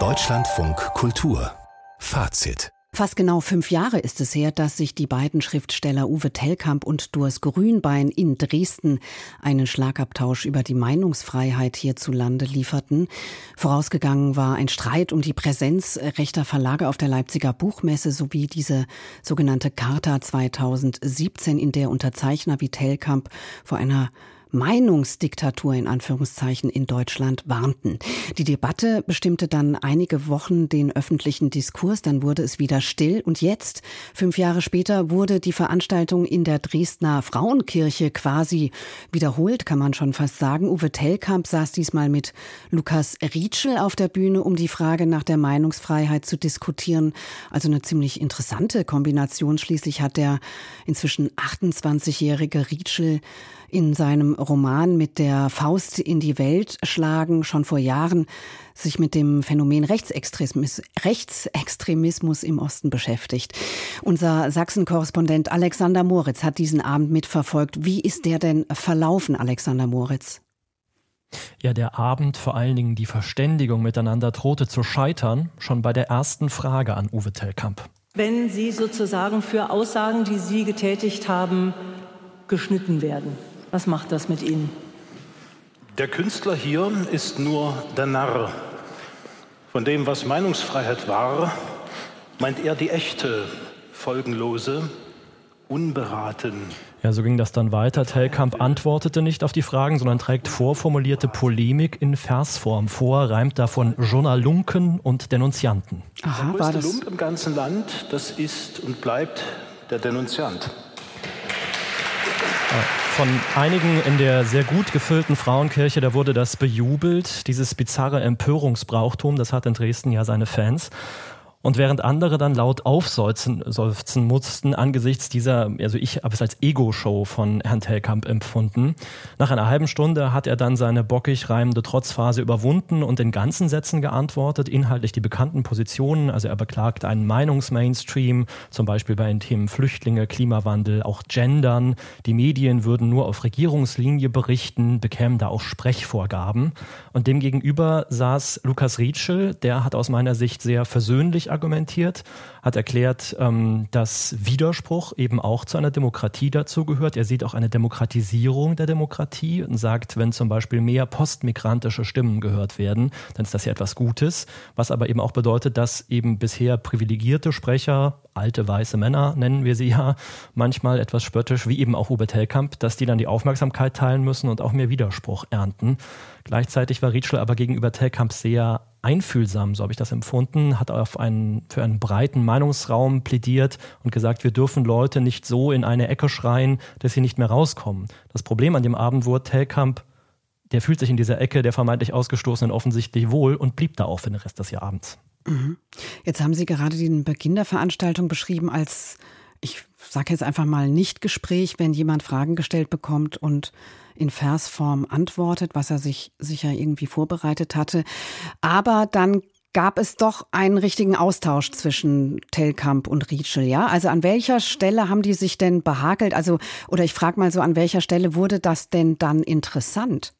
Deutschlandfunk Kultur Fazit Fast genau fünf Jahre ist es her, dass sich die beiden Schriftsteller Uwe Tellkamp und Durs Grünbein in Dresden einen Schlagabtausch über die Meinungsfreiheit hierzulande lieferten. Vorausgegangen war ein Streit um die Präsenz rechter Verlage auf der Leipziger Buchmesse sowie diese sogenannte Charta 2017, in der Unterzeichner wie Tellkamp vor einer Meinungsdiktatur in Anführungszeichen in Deutschland warnten. Die Debatte bestimmte dann einige Wochen den öffentlichen Diskurs, dann wurde es wieder still und jetzt, fünf Jahre später, wurde die Veranstaltung in der Dresdner Frauenkirche quasi wiederholt, kann man schon fast sagen. Uwe Tellkamp saß diesmal mit Lukas Rietschel auf der Bühne, um die Frage nach der Meinungsfreiheit zu diskutieren. Also eine ziemlich interessante Kombination. Schließlich hat der inzwischen 28-jährige Rietschel in seinem Roman mit der Faust in die Welt schlagen, schon vor Jahren sich mit dem Phänomen Rechtsextremismus, Rechtsextremismus im Osten beschäftigt. Unser Sachsen-Korrespondent Alexander Moritz hat diesen Abend mitverfolgt. Wie ist der denn verlaufen, Alexander Moritz? Ja, der Abend, vor allen Dingen die Verständigung miteinander drohte zu scheitern, schon bei der ersten Frage an Uwe Tellkamp. Wenn Sie sozusagen für Aussagen, die Sie getätigt haben, geschnitten werden. Was macht das mit Ihnen? Der Künstler hier ist nur der Narr. Von dem, was Meinungsfreiheit war, meint er die echte, folgenlose, unberaten. Ja, so ging das dann weiter. Tellkamp antwortete nicht auf die Fragen, sondern trägt vorformulierte Polemik in Versform vor, reimt davon Journalunken und Denunzianten. Aha, der größte Lump im ganzen Land, das ist und bleibt der Denunziant. Von einigen in der sehr gut gefüllten Frauenkirche, da wurde das bejubelt, dieses bizarre Empörungsbrauchtum, das hat in Dresden ja seine Fans. Und während andere dann laut aufseufzen mussten angesichts dieser, also ich habe es als Ego-Show von Herrn Tellkamp empfunden. Nach einer halben Stunde hat er dann seine bockig reimende Trotzphase überwunden und in ganzen Sätzen geantwortet, inhaltlich die bekannten Positionen. Also er beklagt einen Meinungsmainstream, zum Beispiel bei den Themen Flüchtlinge, Klimawandel, auch Gendern. Die Medien würden nur auf Regierungslinie berichten, bekämen da auch Sprechvorgaben. Und demgegenüber saß Lukas Rietschel, der hat aus meiner Sicht sehr versöhnlich argumentiert, hat erklärt, ähm, dass Widerspruch eben auch zu einer Demokratie dazugehört. Er sieht auch eine Demokratisierung der Demokratie und sagt, wenn zum Beispiel mehr postmigrantische Stimmen gehört werden, dann ist das ja etwas Gutes, was aber eben auch bedeutet, dass eben bisher privilegierte Sprecher, alte weiße Männer nennen wir sie ja, manchmal etwas spöttisch, wie eben auch Hubert Hellkamp, dass die dann die Aufmerksamkeit teilen müssen und auch mehr Widerspruch ernten. Gleichzeitig war Rietschel aber gegenüber Tellkamp sehr einfühlsam, so habe ich das empfunden, hat auf einen, für einen breiten Meinungsraum plädiert und gesagt, wir dürfen Leute nicht so in eine Ecke schreien, dass sie nicht mehr rauskommen. Das Problem an dem Abend wurde, Tellkamp, der fühlt sich in dieser Ecke der vermeintlich Ausgestoßenen offensichtlich wohl und blieb da auch für den Rest des Abends. Mhm. Jetzt haben Sie gerade den Beginn der Veranstaltung beschrieben als, ich sage jetzt einfach mal, Nicht-Gespräch, wenn jemand Fragen gestellt bekommt und in Versform antwortet, was er sich sicher irgendwie vorbereitet hatte. Aber dann gab es doch einen richtigen Austausch zwischen Tellkamp und Rietschel, ja? Also an welcher Stelle haben die sich denn behakelt? Also, oder ich frage mal so, an welcher Stelle wurde das denn dann interessant?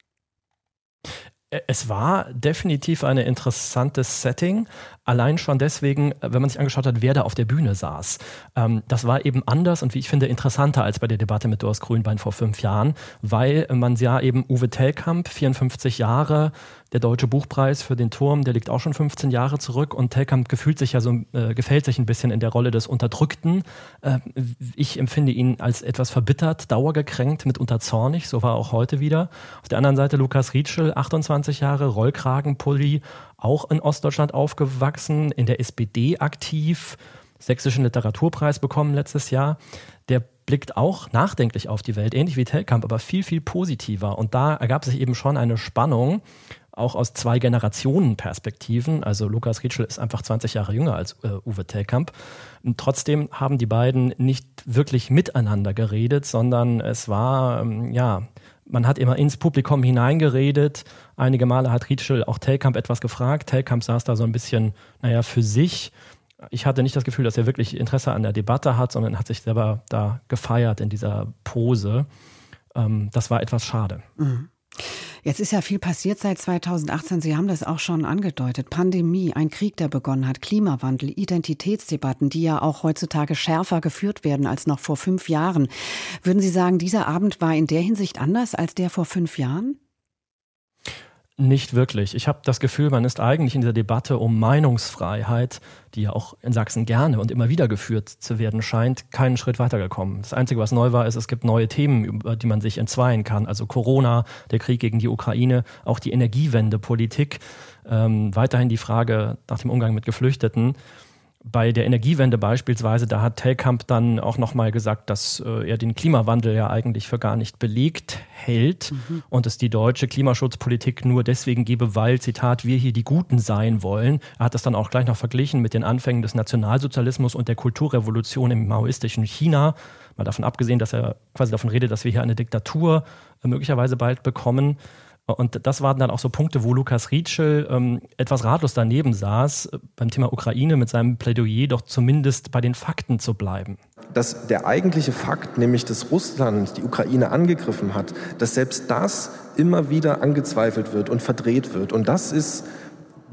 Es war definitiv ein interessantes Setting, Allein schon deswegen, wenn man sich angeschaut hat, wer da auf der Bühne saß. Ähm, das war eben anders und wie ich finde interessanter als bei der Debatte mit Doris Grünbein vor fünf Jahren, weil man ja eben Uwe Tellkamp, 54 Jahre, der Deutsche Buchpreis für den Turm, der liegt auch schon 15 Jahre zurück und Tellkamp gefühlt sich ja so, äh, gefällt sich ein bisschen in der Rolle des Unterdrückten. Äh, ich empfinde ihn als etwas verbittert, dauergekränkt, mitunter zornig, so war er auch heute wieder. Auf der anderen Seite Lukas Rietschel, 28 Jahre, Rollkragenpulli, auch in Ostdeutschland aufgewachsen, in der SPD aktiv, Sächsischen Literaturpreis bekommen letztes Jahr. Der blickt auch nachdenklich auf die Welt, ähnlich wie Tellkamp, aber viel, viel positiver. Und da ergab sich eben schon eine Spannung, auch aus zwei Generationen Perspektiven. Also Lukas Rietschel ist einfach 20 Jahre jünger als äh, Uwe Tellkamp. Und trotzdem haben die beiden nicht wirklich miteinander geredet, sondern es war, ähm, ja, man hat immer ins Publikum hineingeredet. Einige Male hat Rietschel auch Telkamp etwas gefragt. Telkamp saß da so ein bisschen, naja, für sich. Ich hatte nicht das Gefühl, dass er wirklich Interesse an der Debatte hat, sondern hat sich selber da gefeiert in dieser Pose. Ähm, das war etwas schade. Mhm. Jetzt ist ja viel passiert seit 2018. Sie haben das auch schon angedeutet. Pandemie, ein Krieg, der begonnen hat, Klimawandel, Identitätsdebatten, die ja auch heutzutage schärfer geführt werden als noch vor fünf Jahren. Würden Sie sagen, dieser Abend war in der Hinsicht anders als der vor fünf Jahren? Nicht wirklich. Ich habe das Gefühl, man ist eigentlich in der Debatte um Meinungsfreiheit, die ja auch in Sachsen gerne und immer wieder geführt zu werden scheint, keinen Schritt weitergekommen. Das Einzige, was neu war, ist, es gibt neue Themen, über die man sich entzweien kann. Also Corona, der Krieg gegen die Ukraine, auch die Energiewende, Politik, ähm, weiterhin die Frage nach dem Umgang mit Geflüchteten bei der Energiewende beispielsweise, da hat Telkamp dann auch nochmal gesagt, dass äh, er den Klimawandel ja eigentlich für gar nicht belegt hält mhm. und es die deutsche Klimaschutzpolitik nur deswegen gebe, weil, Zitat, wir hier die Guten sein wollen. Er hat das dann auch gleich noch verglichen mit den Anfängen des Nationalsozialismus und der Kulturrevolution im maoistischen China. Mal davon abgesehen, dass er quasi davon redet, dass wir hier eine Diktatur äh, möglicherweise bald bekommen. Und das waren dann auch so Punkte, wo Lukas Rietschel ähm, etwas ratlos daneben saß, äh, beim Thema Ukraine mit seinem Plädoyer doch zumindest bei den Fakten zu bleiben. Dass der eigentliche Fakt, nämlich dass Russland die Ukraine angegriffen hat, dass selbst das immer wieder angezweifelt wird und verdreht wird. Und das ist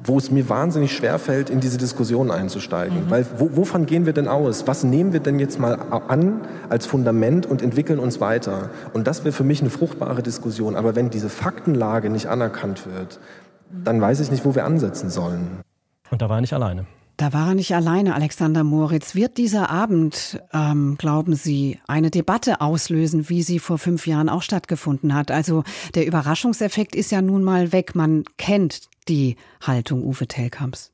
wo es mir wahnsinnig schwer fällt, in diese Diskussion einzusteigen. Mhm. Weil wo, wovon gehen wir denn aus? Was nehmen wir denn jetzt mal an als Fundament und entwickeln uns weiter? Und das wäre für mich eine fruchtbare Diskussion. Aber wenn diese Faktenlage nicht anerkannt wird, dann weiß ich nicht, wo wir ansetzen sollen. Und da war er nicht alleine. Da war er nicht alleine, Alexander Moritz. Wird dieser Abend, ähm, glauben Sie, eine Debatte auslösen, wie sie vor fünf Jahren auch stattgefunden hat? Also der Überraschungseffekt ist ja nun mal weg. Man kennt die Haltung Uwe Tellkamps?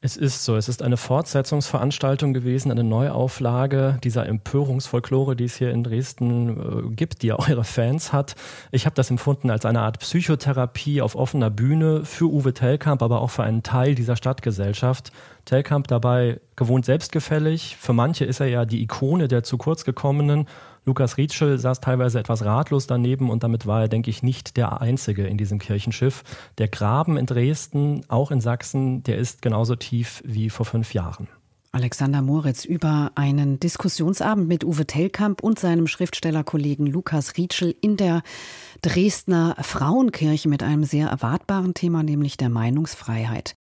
Es ist so, es ist eine Fortsetzungsveranstaltung gewesen, eine Neuauflage dieser Empörungsfolklore, die es hier in Dresden äh, gibt, die ja auch ihre Fans hat. Ich habe das empfunden als eine Art Psychotherapie auf offener Bühne für Uwe Tellkamp, aber auch für einen Teil dieser Stadtgesellschaft. Tellkamp dabei gewohnt selbstgefällig. Für manche ist er ja die Ikone der zu kurz gekommenen Lukas Rietschel saß teilweise etwas ratlos daneben und damit war er, denke ich, nicht der Einzige in diesem Kirchenschiff. Der Graben in Dresden, auch in Sachsen, der ist genauso tief wie vor fünf Jahren. Alexander Moritz über einen Diskussionsabend mit Uwe Tellkamp und seinem Schriftstellerkollegen Lukas Rietschel in der Dresdner Frauenkirche mit einem sehr erwartbaren Thema, nämlich der Meinungsfreiheit.